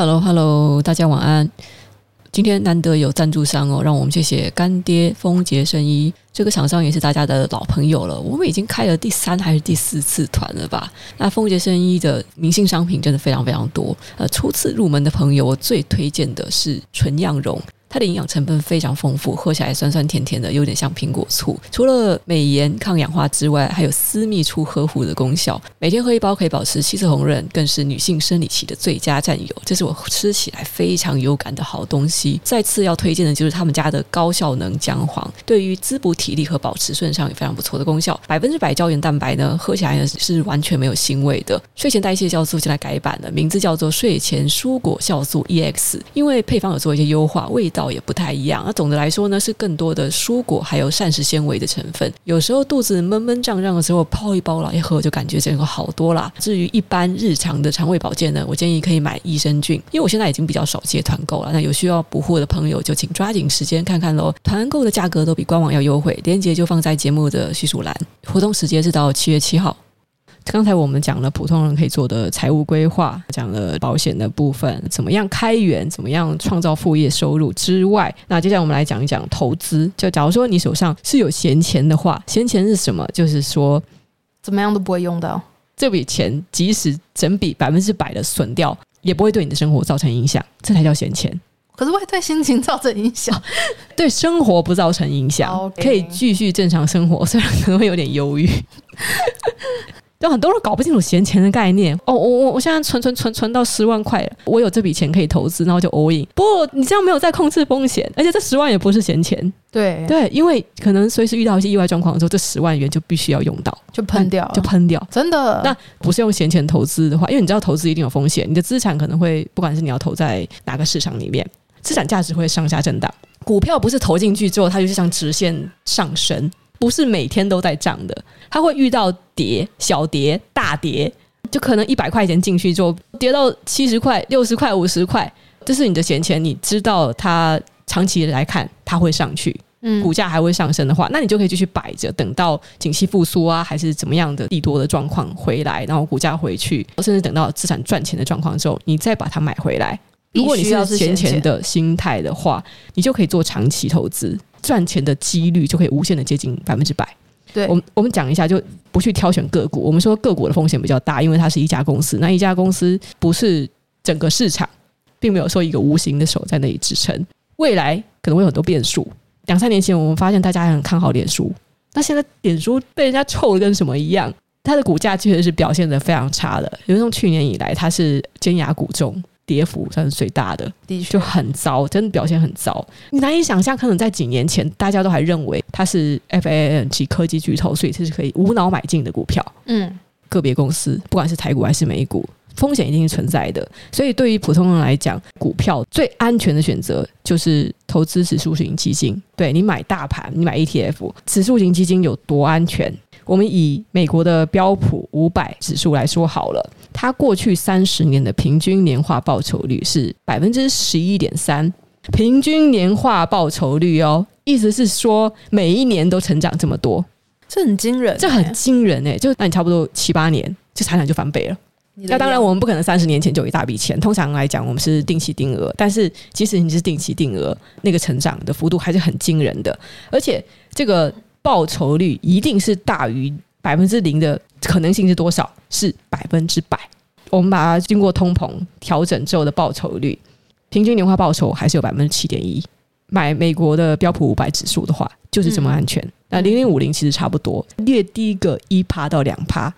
Hello，Hello，大家晚安。今天难得有赞助商哦，让我们谢谢干爹丰杰生衣。这个厂商也是大家的老朋友了，我们已经开了第三还是第四次团了吧？那丰杰生衣的明星商品真的非常非常多。呃，初次入门的朋友，我最推荐的是纯羊绒。它的营养成分非常丰富，喝起来酸酸甜甜的，有点像苹果醋。除了美颜抗氧化之外，还有私密处呵护的功效。每天喝一包可以保持气色红润，更是女性生理期的最佳战友。这是我吃起来非常有感的好东西。再次要推荐的就是他们家的高效能姜黄，对于滋补体力和保持顺畅有非常不错的功效。百分之百胶原蛋白呢，喝起来呢是完全没有腥味的。睡前代谢酵素现在改版了，名字叫做睡前蔬果酵素 EX，因为配方有做一些优化，味道。也不太一样。那总的来说呢，是更多的蔬果还有膳食纤维的成分。有时候肚子闷闷胀胀的时候，泡一包来一喝，就感觉整个好多啦。至于一般日常的肠胃保健呢，我建议可以买益生菌，因为我现在已经比较少接团购了。那有需要补货的朋友，就请抓紧时间看看喽。团购的价格都比官网要优惠，链接就放在节目的叙述栏。活动时间是到七月七号。刚才我们讲了普通人可以做的财务规划，讲了保险的部分，怎么样开源，怎么样创造副业收入之外，那接下来我们来讲一讲投资。就假如说你手上是有闲钱的话，闲钱是什么？就是说怎么样都不会用到这笔钱，即使整笔百分之百的损掉，也不会对你的生活造成影响，这才叫闲钱。可是会对心情造成影响，对生活不造成影响.可以继续正常生活，虽然可能会有点忧郁。有很多人搞不清楚闲钱的概念哦，我我我现在存存存存到十万块了，我有这笔钱可以投资，然后就 all in。不过你这样没有在控制风险，而且这十万也不是闲钱，对对，因为可能随时遇到一些意外状况的时候，这十万元就必须要用到，就喷掉，就喷掉，真的。那不是用闲钱投资的话，因为你知道投资一定有风险，你的资产可能会不管是你要投在哪个市场里面，资产价值会上下震荡。股票不是投进去之后，它就是像直线上升。不是每天都在涨的，它会遇到跌、小跌、大跌，就可能一百块钱进去之后跌到七十块、六十块、五十块，这是你的闲钱。你知道它长期来看它会上去，嗯，股价还会上升的话，那你就可以继续摆着，等到景气复苏啊，还是怎么样的利多的状况回来，然后股价回去，甚至等到资产赚钱的状况之后，你再把它买回来。如果你是闲钱的心态的话，你就可以做长期投资。赚钱的几率就可以无限的接近百分之百。对，我们我们讲一下，就不去挑选个股。我们说个股的风险比较大，因为它是一家公司。那一家公司不是整个市场，并没有说一个无形的手在那里支撑。未来可能会有很多变数。两三年前我们发现大家很看好脸书，那现在脸书被人家臭的跟什么一样？它的股价确实是表现得非常差的。因为从去年以来，它是尖牙股中。跌幅算是最大的，的确就很糟，真的表现很糟。你难以想象，可能在几年前，大家都还认为它是 FAANG 及科技巨头，所以这是可以无脑买进的股票。嗯，个别公司不管是台股还是美股，风险一定是存在的。所以对于普通人来讲，股票最安全的选择就是投资指数型基金。对，你买大盘，你买 ETF，指数型基金有多安全？我们以美国的标普五百指数来说好了，它过去三十年的平均年化报酬率是百分之十一点三，平均年化报酬率哦，意思是说每一年都成长这么多，这很惊人，这很惊人哎！就那你差不多七八年，就财产就翻倍了。那当然，我们不可能三十年前就有一大笔钱，通常来讲，我们是定期定额，但是即使你是定期定额，那个成长的幅度还是很惊人的，而且这个。报酬率一定是大于百分之零的可能性是多少？是百分之百。我们把它经过通膨调整之后的报酬率，平均年化报酬还是有百分之七点一。买美国的标普五百指数的话，就是这么安全。嗯、那零零五零其实差不多，略低个一趴到两趴，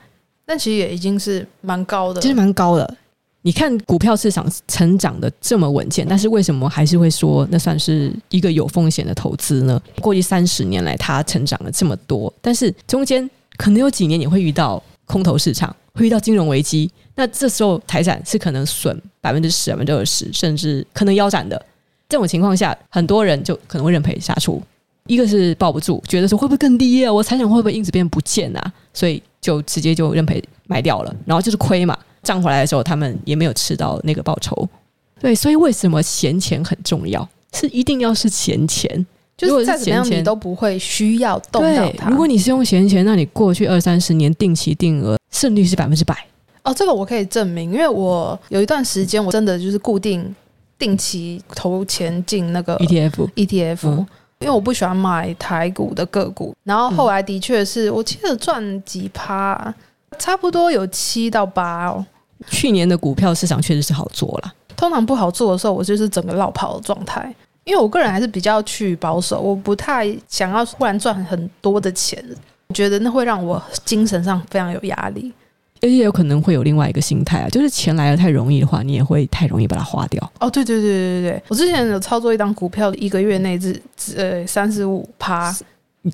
但其实也已经是蛮高的，其实蛮高的。你看股票市场成长的这么稳健，但是为什么还是会说那算是一个有风险的投资呢？过去三十年来，它成长了这么多，但是中间可能有几年也会遇到空头市场，会遇到金融危机，那这时候财产是可能损百分之十、百分之二十，甚至可能腰斩的。这种情况下，很多人就可能会认赔杀出。一个是抱不住，觉得说会不会更低啊？我财产会不会因此变不见啊？所以就直接就认赔卖掉了，然后就是亏嘛。涨回来的时候，他们也没有吃到那个报酬，对，所以为什么闲钱很重要？是一定要是闲钱，就是再怎么样你都不会需要动到它。如果你是用闲钱，那你过去二三十年定期定额胜率是百分之百，哦，这个我可以证明，因为我有一段时间我真的就是固定定期投钱进那个 ETF ETF，嗯，因为我不喜欢买台股的个股。然后后来的确是我记得赚几趴，差不多有七到八哦。去年的股票市场确实是好做了，通常不好做的时候，我就是整个落跑的状态。因为我个人还是比较去保守，我不太想要忽然赚很多的钱，我觉得那会让我精神上非常有压力，而且有可能会有另外一个心态啊，就是钱来的太容易的话，你也会太容易把它花掉。哦，对对对对对对，我之前有操作一档股票，一个月内是呃三十五趴，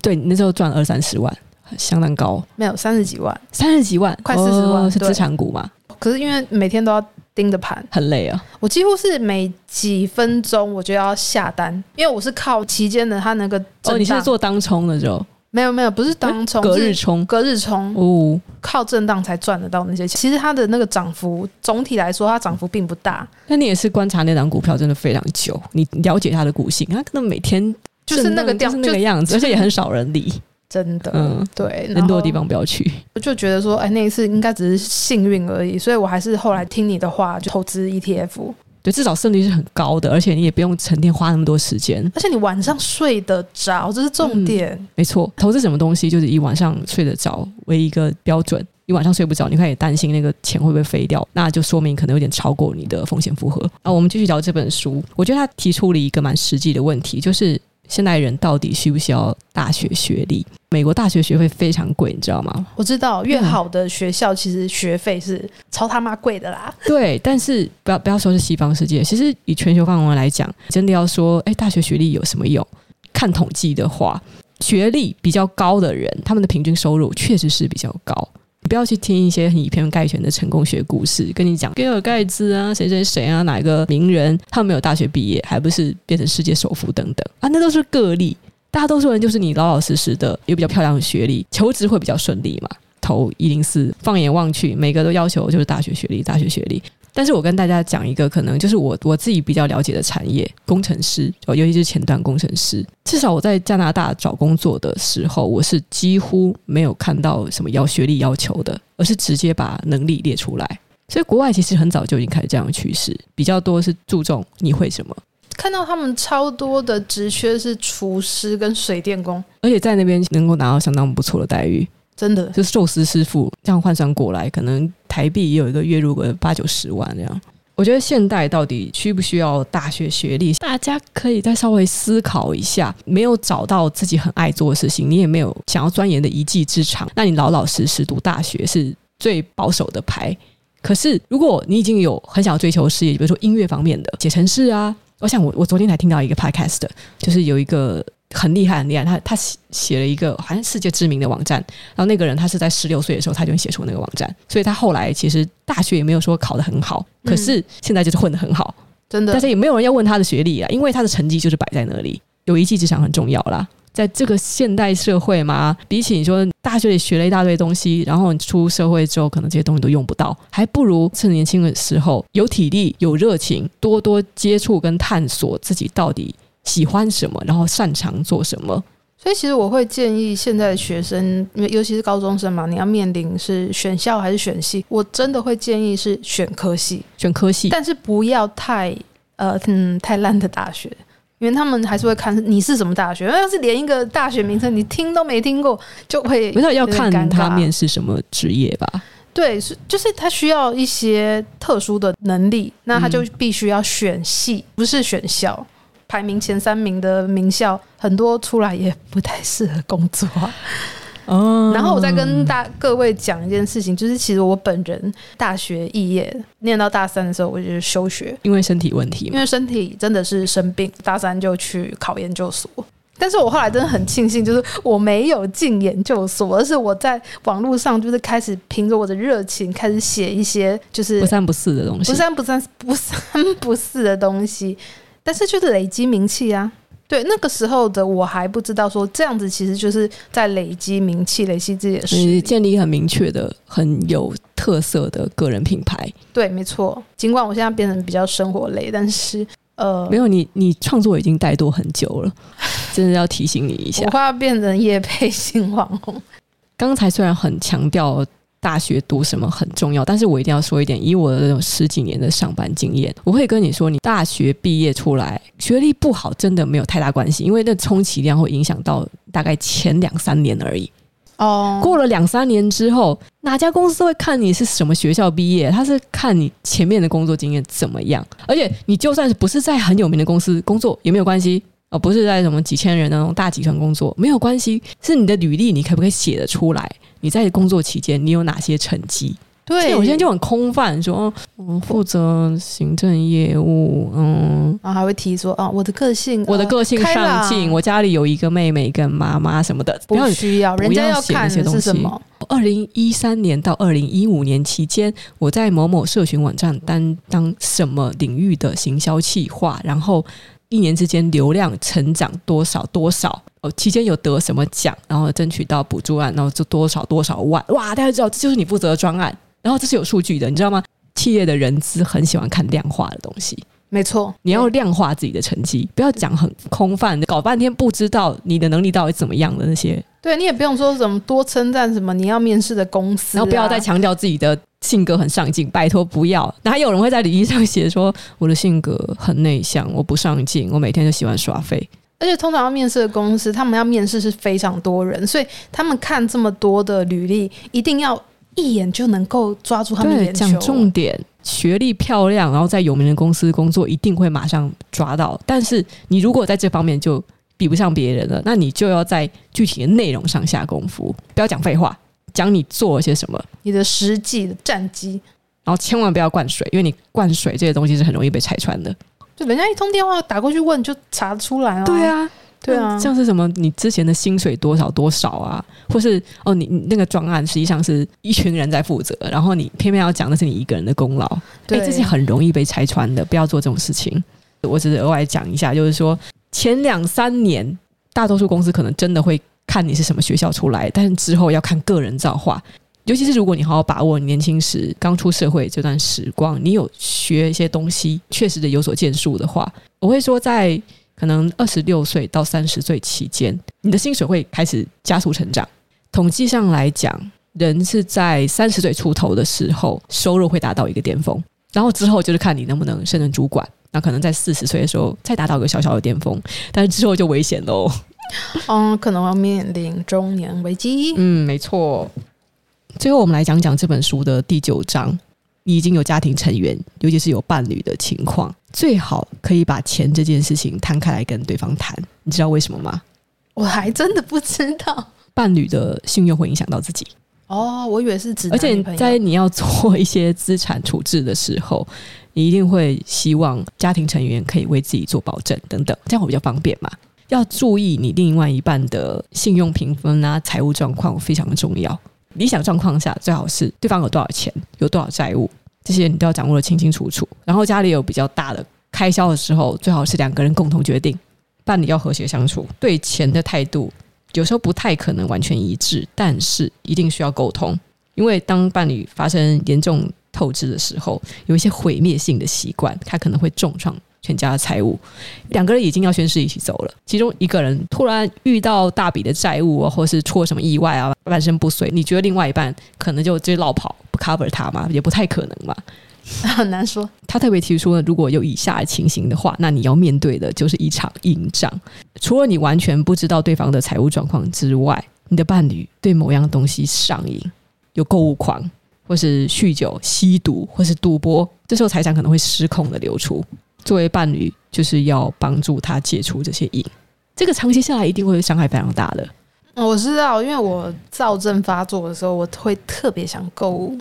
对，你那时候赚二三十万，相当高，没有三十几万，三十几万，快四十万，哦，是资产股嘛？可是因为每天都要。盯着盘很累啊！我几乎是每几分钟我就要下单，因为我是靠期间的它那个哦，你是做当冲的时候？没有没有，不是当冲，隔日冲，隔日冲哦，靠震荡才赚得到那些钱。其实它的那个涨幅总体来说，它涨幅并不大。那你也是观察那档股票真的非常久，你了解它的股性，它可能每天就是那个调，就是那个样子，而且也很少人理。真的，嗯，对，人多的地方不要去。我就觉得说，哎，那一次应该只是幸运而已，所以我还是后来听你的话，就投资 ETF。对，至少胜率是很高的，而且你也不用成天花那么多时间，而且你晚上睡得着，这是重点。嗯，没错，投资什么东西就是以晚上睡得着为一个标准。你晚上睡不着，你开始担心那个钱会不会飞掉，那就说明可能有点超过你的风险负荷。啊，我们继续聊这本书，我觉得他提出了一个蛮实际的问题，就是。现代人到底需不需要大学学历？美国大学学费非常贵，你知道吗？我知道，越好的学校其实学费是超他妈贵的啦。对，但是不要不要说是西方世界，其实以全球范围来讲，真的要说，哎，大学学历有什么用？看统计的话，学历比较高的人，他们的平均收入确实是比较高。不要去听一些很以偏概全的成功学故事，跟你讲，比尔盖茨啊，谁谁谁啊，哪一个名人，他们没有大学毕业，还不是变成世界首富等等啊？那都是个例，大多数人就是你老老实实的，有比较漂亮的学历，求职会比较顺利嘛。投一零四，放眼望去，每个都要求就是大学学历，大学学历。但是我跟大家讲一个可能就是我我自己比较了解的产业，工程师，尤其是前端工程师。至少我在加拿大找工作的时候，我是几乎没有看到什么要学历要求的，而是直接把能力列出来。所以国外其实很早就已经开始这样的趋势，比较多是注重你会什么。看到他们超多的职缺是厨师跟水电工，而且在那边能够拿到相当不错的待遇。真的，就是寿司师傅这样换算过来，可能台币也有一个月入个八九十万这样。我觉得现代到底需不需要大学学历？大家可以再稍微思考一下。没有找到自己很爱做的事情，你也没有想要钻研的一技之长，那你老老实实读大学是最保守的牌。可是如果你已经有很想要追求事业，比如说音乐方面的写程式啊，我想我我昨天才听到一个 podcast，就是有一个。很厉害，很厉害。他他写写了一个好像世界知名的网站，然后那个人他是在十六岁的时候他就写出那个网站，所以他后来其实大学也没有说考得很好，可是现在就是混得很好，真的。但是也没有人要问他的学历啊，因为他的成绩就是摆在那里，有一技之长很重要啦。在这个现代社会嘛，比起你说大学里学了一大堆东西，然后你出社会之后可能这些东西都用不到，还不如趁年轻的时候有体力、有热情，多多接触跟探索自己到底。喜欢什么，然后擅长做什么。所以，其实我会建议现在的学生，因为尤其是高中生嘛，你要面临是选校还是选系，我真的会建议是选科系，选科系，但是不要太呃嗯太烂的大学，因为他们还是会看你是什么大学。要是连一个大学名称你听都没听过，就会不是要看他面试什么职业吧？对，是就是他需要一些特殊的能力，那他就必须要选系，不是选校。排名前三名的名校，很多出来也不太适合工作。哦，然后我再跟大各位讲一件事情，就是其实我本人大学毕业，念到大三的时候，我就是休学，因为身体问题。因为身体真的是生病，大三就去考研究所。但是我后来真的很庆幸，就是我没有进研究所，而是我在网络上就是开始凭着我的热情，开始写一些就是不三不四的东西，不三不三不三不四的东西。但是就是累积名气啊，对，那个时候的我还不知道说这样子其实就是在累积名气，累积自己的实力，建立很明确的、很有特色的个人品牌。对，没错。尽管我现在变成比较生活类，但是呃，没有你，你创作已经怠惰很久了，真的要提醒你一下，我快要变成业配型网红。刚才虽然很强调大学读什么很重要，但是我一定要说一点，以我的十几年的上班经验，我会跟你说，你大学毕业出来学历不好，真的没有太大关系，因为那充其量会影响到大概前两三年而已。哦，过了两三年之后，哪家公司会看你是什么学校毕业？他是看你前面的工作经验怎么样，而且你就算是不是在很有名的公司工作也没有关系。而不是在什么几千人那种大集团工作，没有关系，是你的履历，你可不可以写得出来？你在工作期间你有哪些成绩？对，我现在就很空泛，说嗯，负责行政业务，嗯，然后还会提说啊，我的个性，我的个性上进，我家里有一个妹妹跟妈妈什么的，不需要，人家要写那些东西。二零一三年到二零一五年期间，我在某某社群网站担当什么领域的行销企划，然后。一年之间流量成长多少多少哦？期间有得什么奖，然后争取到补助案，然后就多少多少万哇！大家知道这就是你负责的专案，然后这是有数据的，你知道吗？企业的人资很喜欢看量化的东西，没错，你要量化自己的成绩，不要讲很空泛，搞半天不知道你的能力到底怎么样的那些。对，你也不用说什么多称赞什么你要面试的公司，然后不要再强调自己的性格很上进，拜托不要。哪有人会在履历上写说我的性格很内向，我不上进，我每天就喜欢耍废。而且通常要面试的公司，他们要面试是非常多人，所以他们看这么多的履历，一定要一眼就能够抓住他们的眼球。讲重点，学历漂亮，然后在有名的公司工作，一定会马上抓到。但是你如果在这方面就比不上别人了，那你就要在具体的内容上下功夫，不要讲废话，讲你做了些什么，你的实际的战绩，然后千万不要灌水，因为你灌水这些东西是很容易被拆穿的。就人家一通电话打过去问，就查得出来了。对啊，对啊，像是什么你之前的薪水多少多少啊，或是哦你你那个专案实际上是一群人在负责，然后你偏偏要讲的是你一个人的功劳，对，这些很容易被拆穿的，不要做这种事情。我只是额外讲一下，就是说。前两三年，大多数公司可能真的会看你是什么学校出来，但是之后要看个人造化。尤其是如果你好好把握你年轻时刚出社会这段时光，你有学一些东西，确实的有所建树的话，我会说，在可能二十六岁到三十岁期间，你的薪水会开始加速成长。统计上来讲，人是在三十岁出头的时候，收入会达到一个巅峰，然后之后就是看你能不能胜任主管。那可能在四十岁的时候再达到一个小小的巅峰，但是之后就危险喽。嗯，可能要面临中年危机。嗯，没错。最后我们来讲讲这本书的第九章。你已经有家庭成员，尤其是有伴侣的情况，最好可以把钱这件事情摊开来跟对方谈。你知道为什么吗？我还真的不知道。伴侣的信用会影响到自己。哦，我以为是指，而且在你要做一些资产处置的时候。你一定会希望家庭成员可以为自己做保证等等，这样会比较方便嘛？要注意你另外一半的信用评分啊，财务状况非常的重要。理想状况下，最好是对方有多少钱，有多少债务，这些你都要掌握的清清楚楚。然后家里有比较大的开销的时候，最好是两个人共同决定。伴侣要和谐相处，对钱的态度有时候不太可能完全一致，但是一定需要沟通，因为当伴侣发生严重。透支的时候，有一些毁灭性的习惯，他可能会重创全家的财务。两个人已经要宣誓一起走了，其中一个人突然遇到大笔的债务啊，或是出了什么意外啊，半身不遂，你觉得另外一半可能就直接落跑不 cover 他吗？也不太可能嘛，很难说。他特别提出了，如果有以下情形的话，那你要面对的就是一场硬仗。除了你完全不知道对方的财务状况之外，你的伴侣对某样东西上瘾，有购物狂。或是酗酒、吸毒，或是赌博，这时候财产可能会失控的流出。作为伴侣，就是要帮助他戒除这些瘾。这个长期下来一定会伤害非常大的。我知道，因为我躁症发作的时候，我会特别想购物。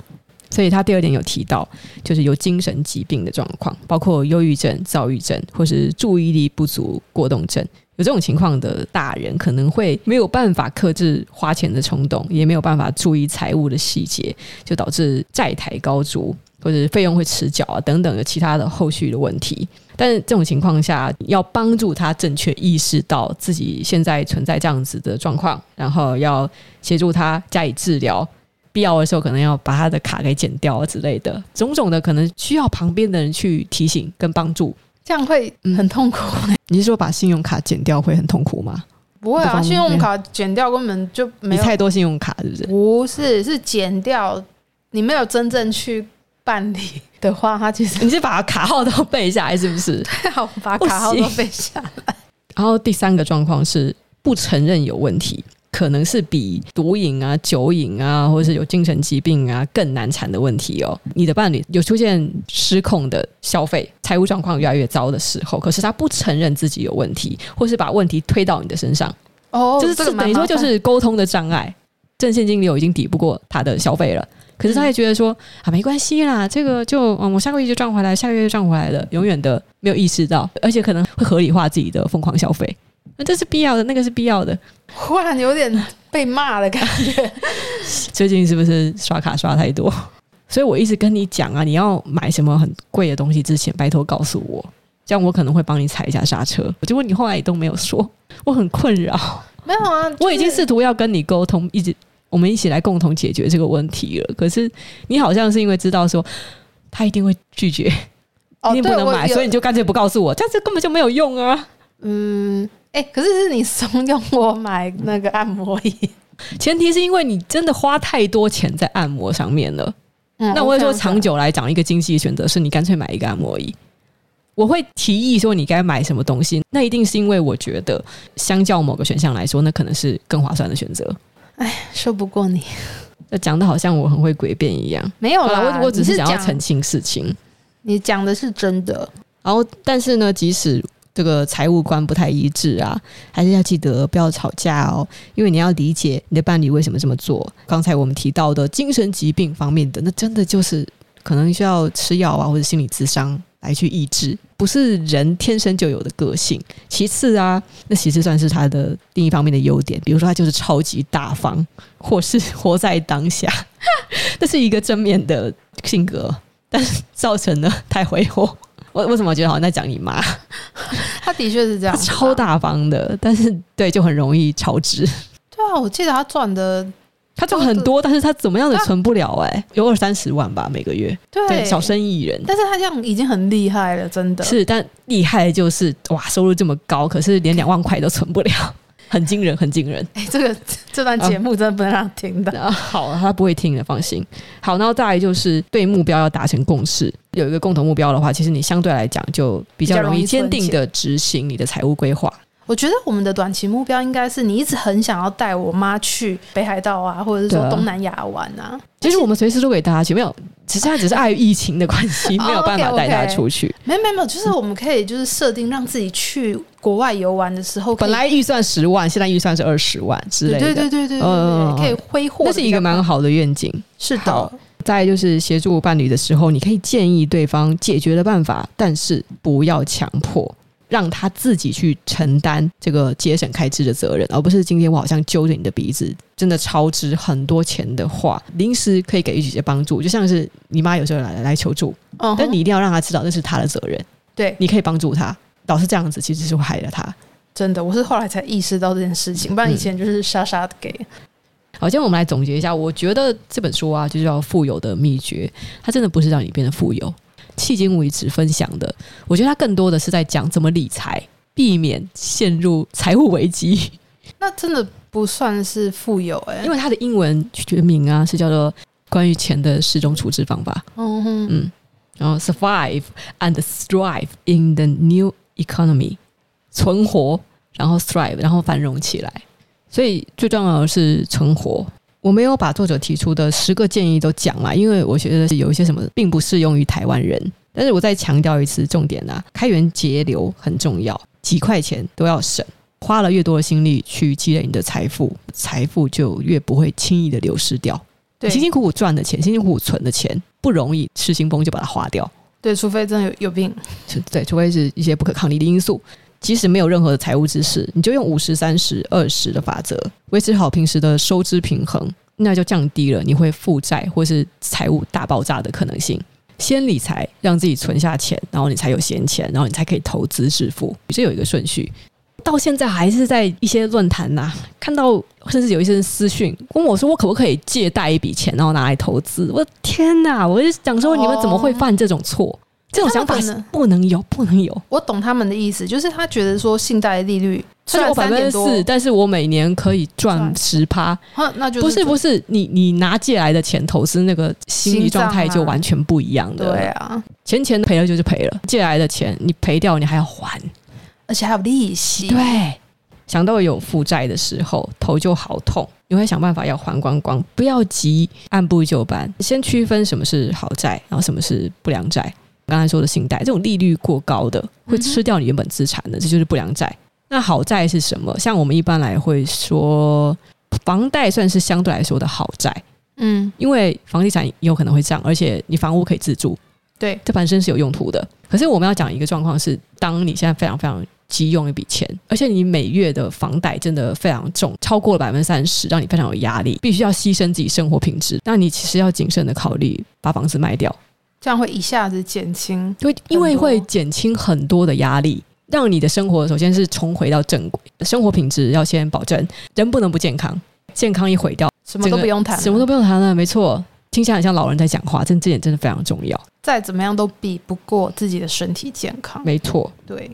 所以他第二点有提到，就是有精神疾病的状况，包括忧郁症、躁郁症，或是注意力不足过动症。有这种情况的大人，可能会没有办法克制花钱的冲动，也没有办法注意财务的细节，就导致债台高筑，或者是费用会迟缴啊等等的其他的后续的问题。但是这种情况下，要帮助他正确意识到自己现在存在这样子的状况，然后要协助他加以治疗，必要的时候可能要把他的卡给剪掉之类的，种种的可能需要旁边的人去提醒跟帮助。这样会很痛苦。嗯。你是说把信用卡剪掉会很痛苦吗？不会啊，信用卡剪掉根本就没有太多信用卡，是不是？不是，是剪掉。你没有真正去办理的话，他其实你是把卡号都背下来，是不是？对，好，把卡号都背下来。然后第三个状况是不承认有问题，可能是比毒瘾啊、酒瘾啊，或者是有精神疾病啊更难缠的问题哦。你的伴侣有出现失控的消费、财务状况越来越糟的时候，可是他不承认自己有问题，或是把问题推到你的身上，哦，就是等于说就是沟通的障碍，正现金流已经抵不过他的消费了。可是他也觉得说啊，没关系啦，这个就嗯，我下个月就赚回来，下个月就赚回来了，永远的没有意识到，而且可能会合理化自己的疯狂消费，那这是必要的，那个是必要的。忽然有点被骂的感觉，最近是不是刷卡刷太多？所以我一直跟你讲啊，你要买什么很贵的东西之前，拜托告诉我，这样我可能会帮你踩一下刹车。结果你后来也都没有说，我很困扰。没有啊，我已经试图要跟你沟通，一直。我们一起来共同解决这个问题了。可是你好像是因为知道说他一定会拒绝，哦、一定不能买，所以你就干脆不告诉我，这样子根本就没有用啊。嗯，哎、欸，可是是你怂恿我买那个按摩椅，前提是因为你真的花太多钱在按摩上面了。嗯、那我会说，长久来讲，一个经济选择是你干脆买一个按摩椅。我会提议说你该买什么东西，那一定是因为我觉得相较某个选项来说，那可能是更划算的选择。哎，说不过你，那讲的好像我很会诡辩一样。没有啦，我我只是想要澄清事情。你讲的是真的。然后，但是呢，即使这个财务观不太一致啊，还是要记得不要吵架哦，因为你要理解你的伴侣为什么这么做。刚才我们提到的精神疾病方面的，那真的就是可能需要吃药啊，或者心理咨商。来去抑制，不是人天生就有的个性。其次啊，那其实算是他的另一方面的优点，比如说他就是超级大方，或是 活在当下，这是一个正面的性格，但是造成了太挥霍。我为什么觉得好像在讲你妈？他的确是这样，超大方的，但是对就很容易超支。对啊，我记得他赚的。他赚很多，但是他怎么样也存不了哎、欸，有二三十万吧每个月。对，对，小生意人，但是他这样已经很厉害了，真的是。但厉害就是哇，收入这么高，可是连两万块都存不了，很惊人，很惊人。哎、欸，这个这段节目真的不能让他听的。啊、好，他不会听的，放心。好，然后再来就是对目标要达成共识，有一个共同目标的话，其实你相对来讲就比较容易坚定的执行你的财务规划。我觉得我们的短期目标应该是，你一直很想要带我妈去北海道啊，或者是说东南亚玩啊。其实我们随时都给大家去，没有，其实他只是碍于疫情的关系，没有办法带他出去。没没没有，就是我们可以就是设定让自己去国外游玩的时候，本来预算十万，现在预算是二十万之类的。对对对对对，嗯，可以挥霍。这是一个蛮好的愿景。是的。在就是协助伴侣的时候，你可以建议对方解决的办法，但是不要强迫。让他自己去承担这个节省开支的责任，而不是今天我好像揪着你的鼻子，真的超支很多钱的话，临时可以给予一些帮助，就像是你妈有时候来来求助，嗯，但你一定要让他知道那是他的责任，对，你可以帮助他，老是这样子其实是会害了他。真的，我是后来才意识到这件事情，不然以前就是傻傻的给。好，今天我们来总结一下，我觉得这本书啊，就叫《富有的秘诀》，它真的不是让你变得富有。迄今为止分享的，我觉得他更多的是在讲怎么理财，避免陷入财务危机。那真的不算是富有哎、欸，因为他的英文学名啊是叫做关于钱的十种处置方法。嗯哼嗯，然后 survive and thrive in the new economy，存活，然后 thrive，然后繁荣起来。所以最重要的是存活。我没有把作者提出的十个建议都讲了，因为我觉得有一些什么并不适用于台湾人。但是我再强调一次重点啊，开源节流很重要，几块钱都要省。花了越多的心力去积累你的财富，财富就越不会轻易的流失掉。对，辛辛苦苦赚的钱，辛辛苦苦存的钱，不容易失心疯就把它花掉。对，除非真的有有病，对，除非是一些不可抗力的因素。即使没有任何的财务知识，你就用五十、三十、二十的法则维持好平时的收支平衡，那就降低了你会负债或是财务大爆炸的可能性。先理财，让自己存下钱，然后你才有闲钱，然后你才可以投资致富。这有一个顺序。到现在还是在一些论坛呐，看到甚至有一些人私讯问我说：“我可不可以借贷一笔钱，然后拿来投资？”我的天哪！我就想说，你们怎么会犯这种错？这种想法是不能有，不能有。我懂他们的意思，就是他觉得说信贷利率虽然我百分之四，但是我每年可以赚十趴。那就不是不是，你你拿借来的钱投资那个心理状态就完全不一样的。对啊，钱钱赔了就是赔了，借来的钱你赔掉你还要还，而且还有利息。对，想到有负债的时候头就好痛，你会想办法要还光光，不要急，按部就班，先区分什么是好债，然后什么是不良债。刚才说的信贷，这种利率过高的会吃掉你原本资产的，这就是不良债。那好债是什么？像我们一般来会说，房贷算是相对来说的好债，嗯，因为房地产也有可能会涨，而且你房屋可以自住，对，这本身是有用途的。可是我们要讲一个状况是，当你现在非常非常急用一笔钱，而且你每月的房贷真的非常重，超过了百分之三十，让你非常有压力，必须要牺牲自己生活品质。那你其实要谨慎的考虑把房子卖掉，这样会一下子减轻，对，因为会减轻很多的压力。让你的生活首先是重回到正轨，生活品质要先保证，人不能不健康，健康一毁掉，什么都不用谈，什么都不用谈了。没错，听起来很像老人在讲话，这这点真的非常重要。再怎么样都比不过自己的身体健康。没错，对。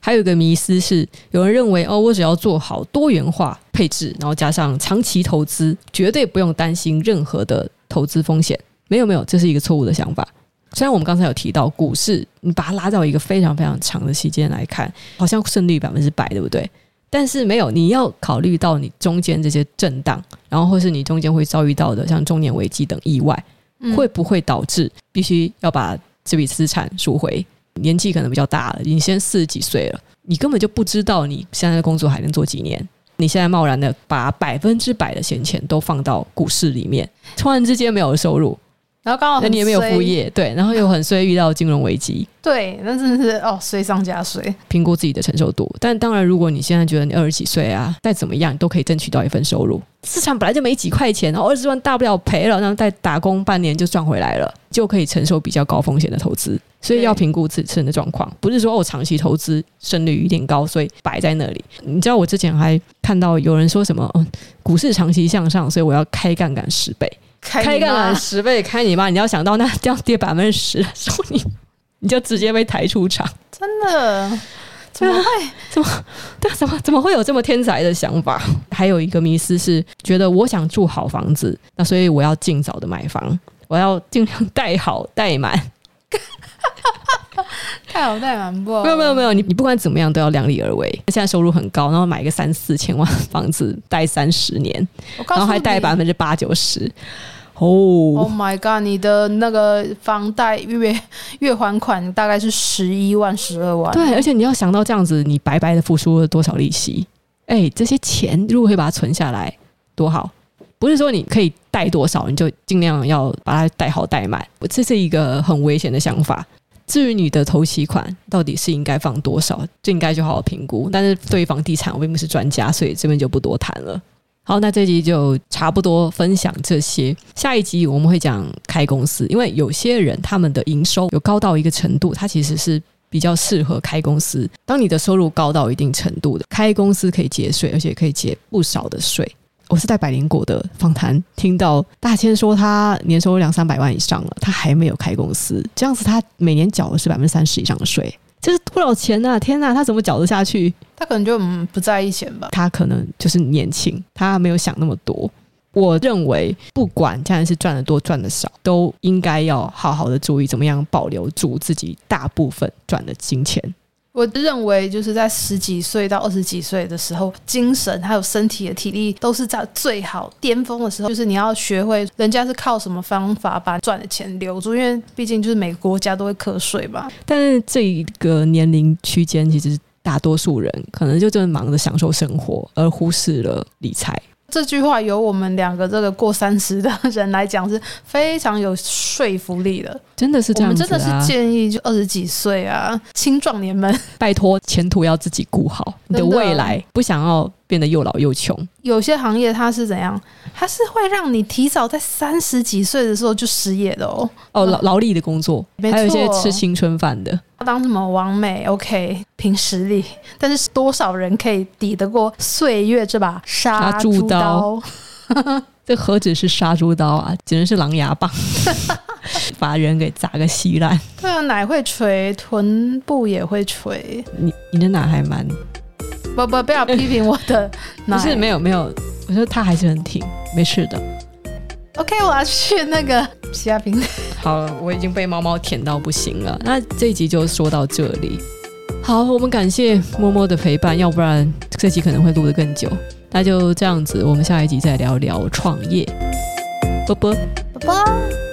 还有一个迷思是，有人认为哦，我只要做好多元化配置，然后加上长期投资，绝对不用担心任何的投资风险。没有没有，这是一个错误的想法。虽然我们刚才有提到股市，你把它拉到一个非常非常长的期间来看，好像胜率百分之百，对不对？但是没有，你要考虑到你中间这些震荡，然后或是你中间会遭遇到的像中年危机等意外，会不会导致必须要把这笔资产赎回？年纪可能比较大了，你现在四十几岁了，你根本就不知道你现在的工作还能做几年，你现在贸然的把百分之百的闲钱都放到股市里面，突然之间没有收入。然后刚好，那你也没有副业，对，然后又很衰遇到金融危机，对，那真的是哦，衰上加衰。评估自己的承受度，但当然，如果你现在觉得你二十几岁啊，再怎么样都可以争取到一份收入，市场本来就没几块钱，然后二十万大不了赔了，然后再打工半年就赚回来了，就可以承受比较高风险的投资。所以要评估自身的状况，不是说哦，长期投资胜率有点高，所以摆在那里。你知道我之前还看到有人说什么，嗯，股市长期向上，所以我要开杠杆十倍。开杠杆十倍，开你妈！你要想到那 这样跌百分之十的时候，你你就直接被抬出场。真的？怎么会？怎么？对，怎么怎么会有这么天才的想法？还有一个迷思是，觉得我想住好房子，那所以我要尽早的买房，我要尽量贷好贷满。贷好贷满不？没有没有没有，你你不管怎么样都要量力而为。现在收入很高，然后买一个三四千万房子贷三十年，然后还贷百分之八九十。哦，Oh my god！你的那个房贷月月还款大概是十一万、十二万。对，而且你要想到这样子，你白白的付出了多少利息？哎，这些钱如果可以把它存下来，多好！不是说你可以贷多少，你就尽量要把它贷好贷满，这是一个很危险的想法。至于你的头期款到底是应该放多少，这应该就好好评估。但是对于房地产，我并不是专家，所以这边就不多谈了。好，那这集就差不多分享这些。下一集我们会讲开公司，因为有些人他们的营收有高到一个程度，他其实是比较适合开公司。当你的收入高到一定程度的，开公司可以节税，而且可以节不少的税。我是在百灵果的访谈听到大千说他年收入两三百万以上了，他还没有开公司，这样子他每年缴的是百分之三十以上的税。这是多少钱呢？天哪，他怎么缴得下去？他可能就不在意钱吧。他可能就是年轻，他没有想那么多。我认为，不管家人是赚的多赚的少，都应该要好好的注意怎么样保留住自己大部分赚的金钱。我认为，就是在十几岁到二十几岁的时候，精神还有身体的体力都是在最好巅峰的时候。就是你要学会，人家是靠什么方法把赚的钱留住，因为毕竟就是每个国家都会课税吧。但是这一个年龄区间，其实大多数人可能就真的忙着享受生活，而忽视了理财。这句话由我们两个这个过三十的人来讲是非常有说服力的，真的是这样子啊。我们真的是建议，就二十几岁啊，青壮年们，拜托，前途要自己顾好，你的。未来不想要变得又老又穷。有些行业它是怎样？它是会让你提早在三十几岁的时候就失业的哦。哦，劳劳力的工作，还有一些吃青春饭的，当什么王美？OK，凭实力。但是多少人可以抵得过岁月这把杀猪刀？这何止是杀猪刀啊，简直是狼牙棒，把人给砸个稀烂。对啊，奶会锤，臀部也会锤。你你的奶还蛮。不不，不要 批评我的 奶。不是没有没有，我说他还是很挺，没事的。OK，我要去那个洗牙平台。好，我已经被猫猫舔到不行了。那这一集就说到这里。好，我们感谢摸摸的陪伴，要不然这集可能会录得更久。那就这样子，我们下一集再聊聊创业。啵啵，啵啵。